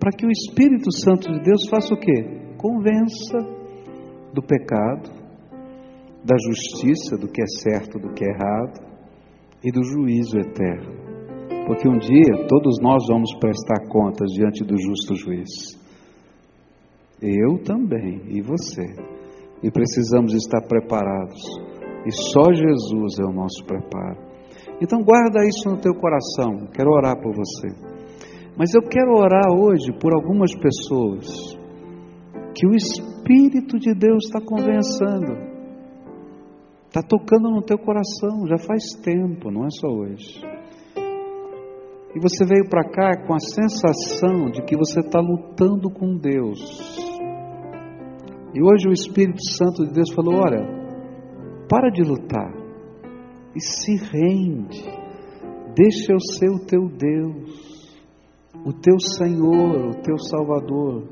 S1: para que o Espírito Santo de Deus faça o quê? Convença do pecado, da justiça, do que é certo, do que é errado e do juízo eterno. Porque um dia todos nós vamos prestar contas diante do justo juiz. Eu também e você. E precisamos estar preparados. E só Jesus é o nosso preparo. Então guarda isso no teu coração. Quero orar por você. Mas eu quero orar hoje por algumas pessoas que o Espírito de Deus está convencendo. Está tocando no teu coração, já faz tempo, não é só hoje. E você veio para cá com a sensação de que você está lutando com Deus. E hoje o Espírito Santo de Deus falou: olha, para de lutar e se rende. Deixa eu ser o teu Deus, o teu Senhor, o teu Salvador.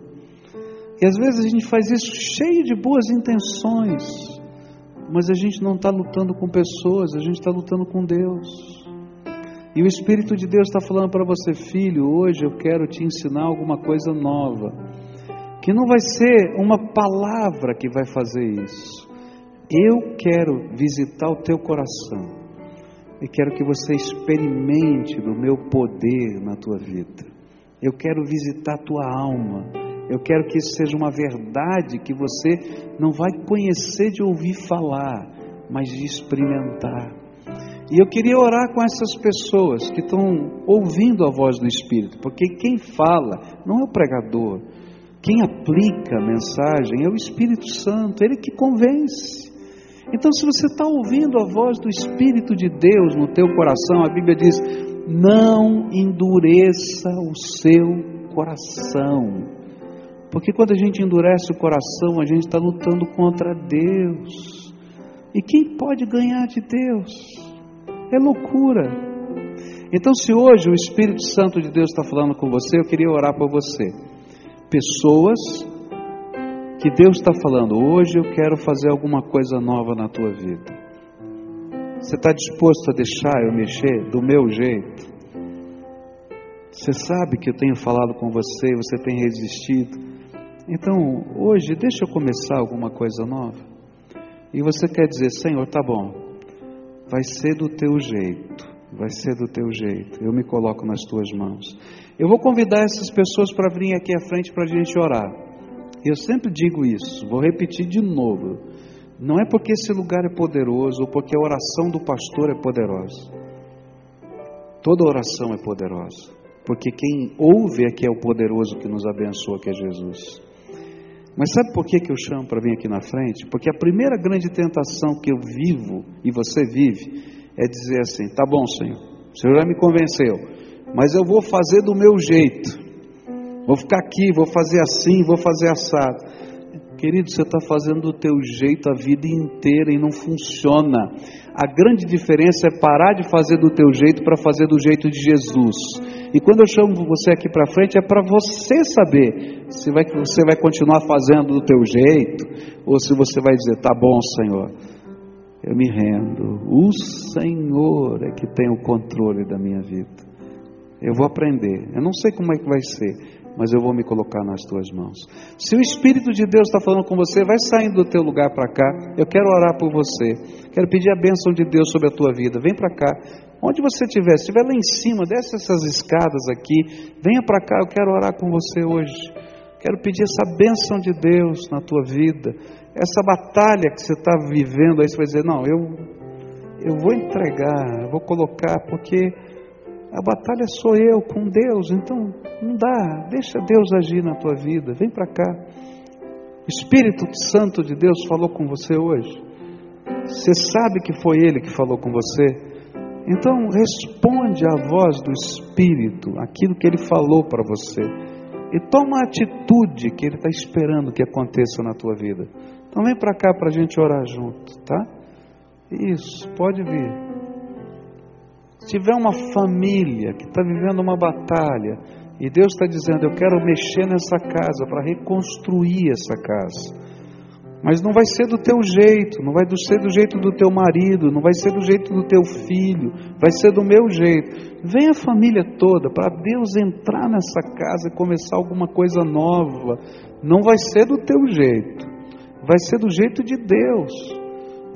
S1: E às vezes a gente faz isso cheio de boas intenções, mas a gente não está lutando com pessoas, a gente está lutando com Deus. E o Espírito de Deus está falando para você, filho, hoje eu quero te ensinar alguma coisa nova, que não vai ser uma palavra que vai fazer isso, eu quero visitar o teu coração e quero que você experimente do meu poder na tua vida. Eu quero visitar a tua alma. Eu quero que isso seja uma verdade que você não vai conhecer de ouvir falar, mas de experimentar. E eu queria orar com essas pessoas que estão ouvindo a voz do Espírito, porque quem fala não é o pregador, quem aplica a mensagem é o Espírito Santo, ele que convence. Então, se você está ouvindo a voz do Espírito de Deus no teu coração, a Bíblia diz: não endureça o seu coração. Porque quando a gente endurece o coração, a gente está lutando contra Deus. E quem pode ganhar de Deus? É loucura. Então, se hoje o Espírito Santo de Deus está falando com você, eu queria orar por você. Pessoas que Deus está falando, hoje eu quero fazer alguma coisa nova na tua vida. Você está disposto a deixar eu mexer do meu jeito? Você sabe que eu tenho falado com você, você tem resistido. Então, hoje, deixa eu começar alguma coisa nova. E você quer dizer, Senhor, tá bom, vai ser do teu jeito, vai ser do teu jeito. Eu me coloco nas tuas mãos. Eu vou convidar essas pessoas para virem aqui à frente para a gente orar. Eu sempre digo isso, vou repetir de novo. Não é porque esse lugar é poderoso ou porque a oração do pastor é poderosa. Toda oração é poderosa, porque quem ouve é que é o poderoso que nos abençoa, que é Jesus. Mas sabe por que, que eu chamo para vir aqui na frente? Porque a primeira grande tentação que eu vivo e você vive é dizer assim: tá bom, Senhor, o Senhor já me convenceu, mas eu vou fazer do meu jeito. Vou ficar aqui, vou fazer assim, vou fazer assado. Querido, você está fazendo do teu jeito a vida inteira e não funciona. A grande diferença é parar de fazer do teu jeito para fazer do jeito de Jesus. E quando eu chamo você aqui para frente é para você saber se vai, você vai continuar fazendo do teu jeito ou se você vai dizer, tá bom, Senhor, eu me rendo. O Senhor é que tem o controle da minha vida. Eu vou aprender. Eu não sei como é que vai ser, mas eu vou me colocar nas tuas mãos. Se o Espírito de Deus está falando com você, vai saindo do teu lugar para cá. Eu quero orar por você. Quero pedir a bênção de Deus sobre a tua vida. Vem para cá. Onde você estiver, se estiver lá em cima, desce essas escadas aqui. Venha para cá, eu quero orar com você hoje. Quero pedir essa bênção de Deus na tua vida. Essa batalha que você está vivendo, aí você vai dizer: Não, eu, eu vou entregar, eu vou colocar, porque a batalha sou eu com Deus, então não dá, deixa Deus agir na tua vida, vem para cá. O Espírito Santo de Deus falou com você hoje. Você sabe que foi Ele que falou com você. Então responde à voz do Espírito, aquilo que ele falou para você. E toma a atitude que ele está esperando que aconteça na tua vida. Então vem para cá para a gente orar junto, tá? Isso, pode vir. Se tiver uma família que está vivendo uma batalha, e Deus está dizendo: Eu quero mexer nessa casa para reconstruir essa casa. Mas não vai ser do teu jeito, não vai ser do jeito do teu marido, não vai ser do jeito do teu filho, vai ser do meu jeito. Vem a família toda para Deus entrar nessa casa e começar alguma coisa nova. Não vai ser do teu jeito, vai ser do jeito de Deus.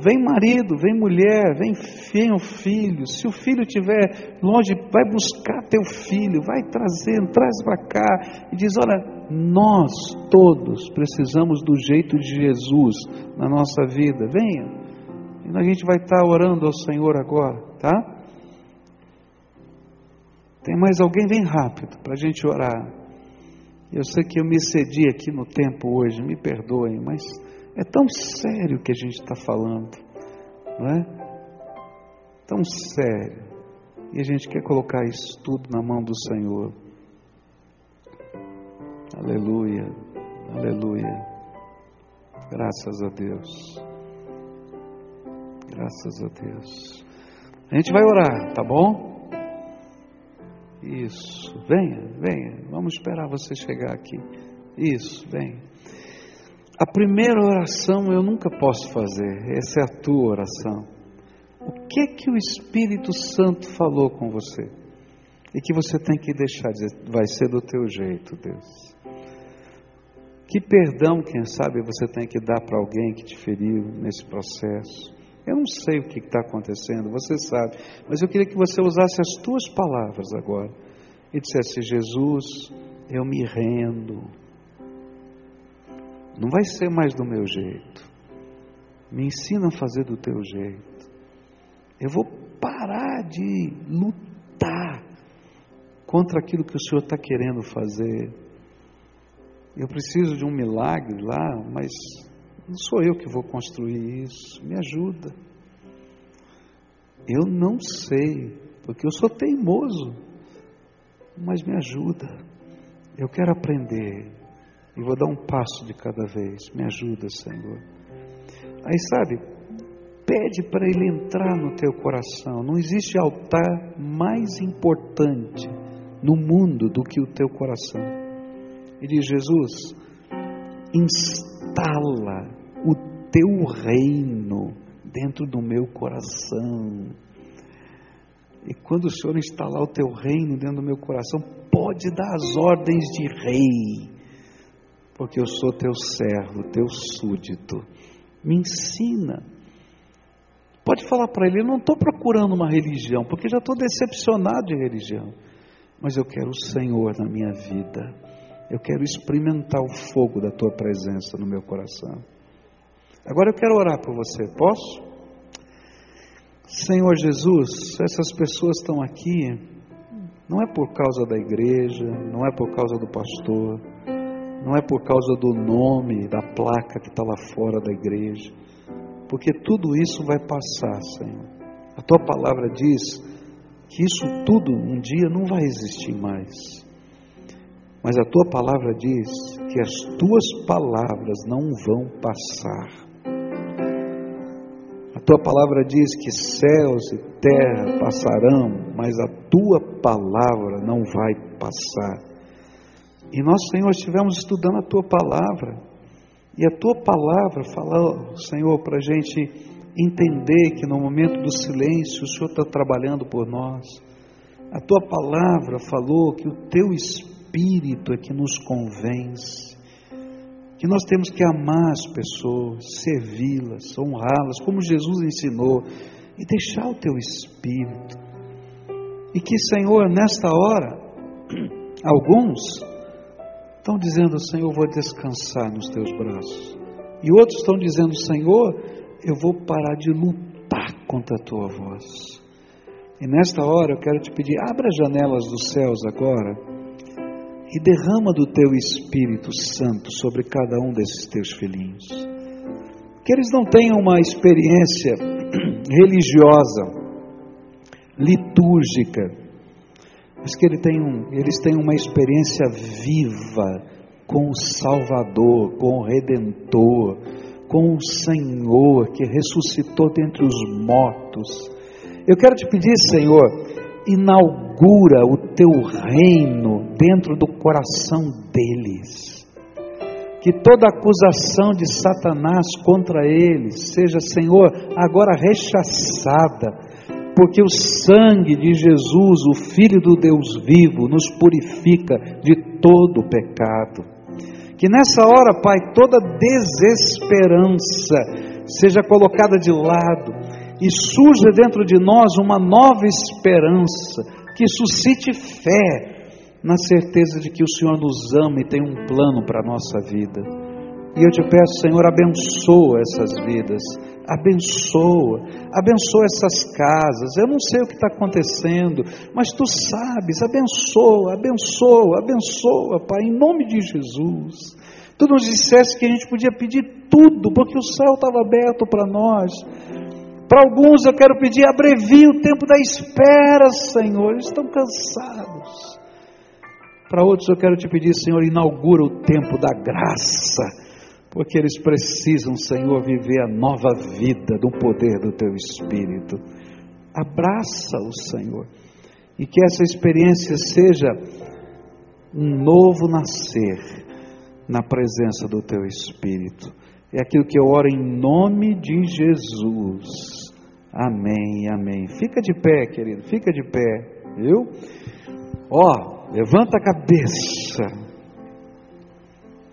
S1: Vem marido, vem mulher, vem filho, filho. Se o filho estiver longe, vai buscar teu filho, vai trazendo, traz para cá e diz: Olha, nós todos precisamos do jeito de Jesus na nossa vida. Venha. E a gente vai estar orando ao Senhor agora, tá? Tem mais alguém? Vem rápido para a gente orar. Eu sei que eu me cedi aqui no tempo hoje, me perdoem, mas é tão sério o que a gente está falando, não é? Tão sério. E a gente quer colocar isso tudo na mão do Senhor. Aleluia, aleluia. Graças a Deus. Graças a Deus. A gente vai orar, tá bom? Isso, venha, venha. Vamos esperar você chegar aqui. Isso, venha. A primeira oração eu nunca posso fazer, essa é a tua oração. O que é que o Espírito Santo falou com você? E que você tem que deixar dizer, vai ser do teu jeito, Deus. Que perdão, quem sabe, você tem que dar para alguém que te feriu nesse processo. Eu não sei o que está acontecendo, você sabe, mas eu queria que você usasse as tuas palavras agora e dissesse: Jesus, eu me rendo não vai ser mais do meu jeito. Me ensina a fazer do teu jeito. Eu vou parar de lutar contra aquilo que o Senhor está querendo fazer. Eu preciso de um milagre lá, mas não sou eu que vou construir isso. Me ajuda. Eu não sei, porque eu sou teimoso, mas me ajuda. Eu quero aprender. E vou dar um passo de cada vez. Me ajuda, Senhor. Aí sabe, pede para Ele entrar no teu coração. Não existe altar mais importante no mundo do que o teu coração. E diz: Jesus, instala o teu reino dentro do meu coração. E quando o Senhor instalar o teu reino dentro do meu coração, pode dar as ordens de rei porque eu sou teu servo, teu súdito. Me ensina. Pode falar para ele: eu não estou procurando uma religião, porque já estou decepcionado de religião. Mas eu quero o Senhor na minha vida. Eu quero experimentar o fogo da tua presença no meu coração. Agora eu quero orar por você, posso? Senhor Jesus, essas pessoas estão aqui, não é por causa da igreja, não é por causa do pastor, não é por causa do nome, da placa que está lá fora da igreja, porque tudo isso vai passar, Senhor. A tua palavra diz que isso tudo um dia não vai existir mais. Mas a tua palavra diz que as tuas palavras não vão passar. A tua palavra diz que céus e terra passarão, mas a tua palavra não vai passar. E nós, Senhor, estivemos estudando a tua palavra. E a tua palavra falou, Senhor, para a gente entender que no momento do silêncio o Senhor está trabalhando por nós. A tua palavra falou que o teu espírito é que nos convence, que nós temos que amar as pessoas, servi-las, honrá-las, como Jesus ensinou, e deixar o teu espírito. E que, Senhor, nesta hora, alguns estão dizendo: Senhor, vou descansar nos teus braços. E outros estão dizendo: Senhor, eu vou parar de lutar contra a tua voz. E nesta hora eu quero te pedir: abra as janelas dos céus agora e derrama do teu Espírito Santo sobre cada um desses teus filhinhos. Que eles não tenham uma experiência religiosa, litúrgica, mas que ele tem um, eles têm uma experiência viva com o Salvador, com o Redentor, com o Senhor que ressuscitou dentre os mortos. Eu quero te pedir, Senhor, inaugura o teu reino dentro do coração deles que toda acusação de Satanás contra eles seja, Senhor, agora rechaçada, porque o sangue de Jesus, o Filho do Deus vivo, nos purifica de todo pecado. Que nessa hora, Pai, toda desesperança seja colocada de lado e surja dentro de nós uma nova esperança que suscite fé na certeza de que o Senhor nos ama e tem um plano para a nossa vida. E eu te peço, Senhor, abençoa essas vidas, abençoa, abençoa essas casas. Eu não sei o que está acontecendo, mas tu sabes, abençoa, abençoa, abençoa, Pai, em nome de Jesus. Tu nos disseste que a gente podia pedir tudo, porque o céu estava aberto para nós. Para alguns eu quero pedir, abrevia o tempo da espera, Senhor, eles estão cansados. Para outros eu quero te pedir, Senhor, inaugura o tempo da graça, porque eles precisam, Senhor, viver a nova vida do poder do teu Espírito. Abraça-o, Senhor, e que essa experiência seja um novo nascer na presença do teu Espírito. É aquilo que eu oro em nome de Jesus. Amém, amém. Fica de pé, querido, fica de pé, viu? Ó, Levanta a cabeça.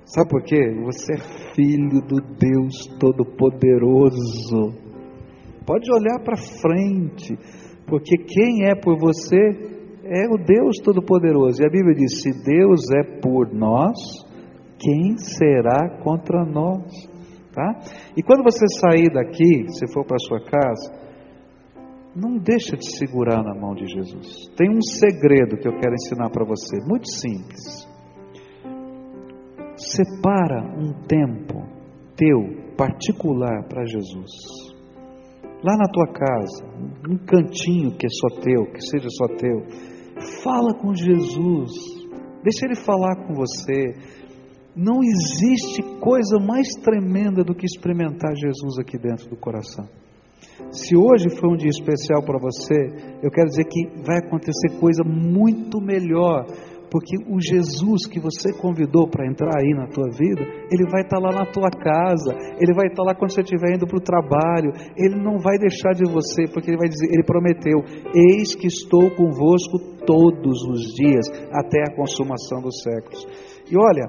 S1: Sabe por quê? Você é filho do Deus Todo-Poderoso. Pode olhar para frente, porque quem é por você é o Deus Todo-Poderoso. E a Bíblia diz: se Deus é por nós, quem será contra nós? Tá? E quando você sair daqui, se for para sua casa, não deixa de segurar na mão de Jesus. Tem um segredo que eu quero ensinar para você, muito simples. Separa um tempo teu particular para Jesus. Lá na tua casa, um cantinho que é só teu, que seja só teu. Fala com Jesus. Deixa ele falar com você. Não existe coisa mais tremenda do que experimentar Jesus aqui dentro do coração. Se hoje foi um dia especial para você, eu quero dizer que vai acontecer coisa muito melhor, porque o Jesus que você convidou para entrar aí na tua vida, ele vai estar tá lá na tua casa, ele vai estar tá lá quando você estiver indo para o trabalho, ele não vai deixar de você, porque ele vai dizer, ele prometeu: Eis que estou convosco todos os dias, até a consumação dos séculos. E olha,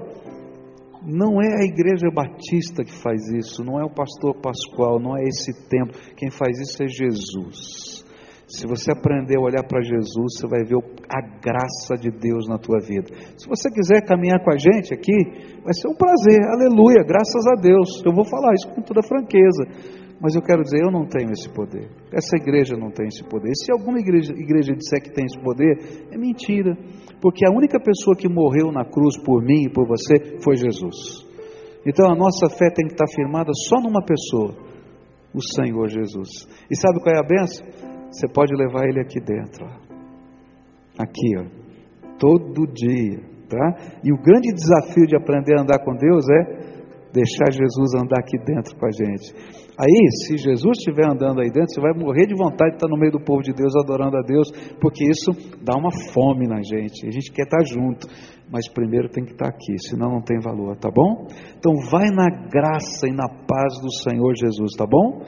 S1: não é a igreja batista que faz isso, não é o pastor Pascoal, não é esse templo. Quem faz isso é Jesus. Se você aprender a olhar para Jesus, você vai ver a graça de Deus na tua vida. Se você quiser caminhar com a gente aqui, vai ser um prazer, aleluia, graças a Deus. Eu vou falar isso com toda franqueza. Mas eu quero dizer, eu não tenho esse poder. Essa igreja não tem esse poder. E se alguma igreja, igreja disser que tem esse poder, é mentira. Porque a única pessoa que morreu na cruz por mim e por você foi Jesus. Então a nossa fé tem que estar firmada só numa pessoa, o Senhor Jesus. E sabe qual é a benção? Você pode levar ele aqui dentro. Aqui, ó. Todo dia. Tá? E o grande desafio de aprender a andar com Deus é deixar Jesus andar aqui dentro com a gente. Aí, se Jesus estiver andando aí dentro, você vai morrer de vontade de estar no meio do povo de Deus, adorando a Deus, porque isso dá uma fome na gente. A gente quer estar junto, mas primeiro tem que estar aqui, senão não tem valor, tá bom? Então, vai na graça e na paz do Senhor Jesus, tá bom?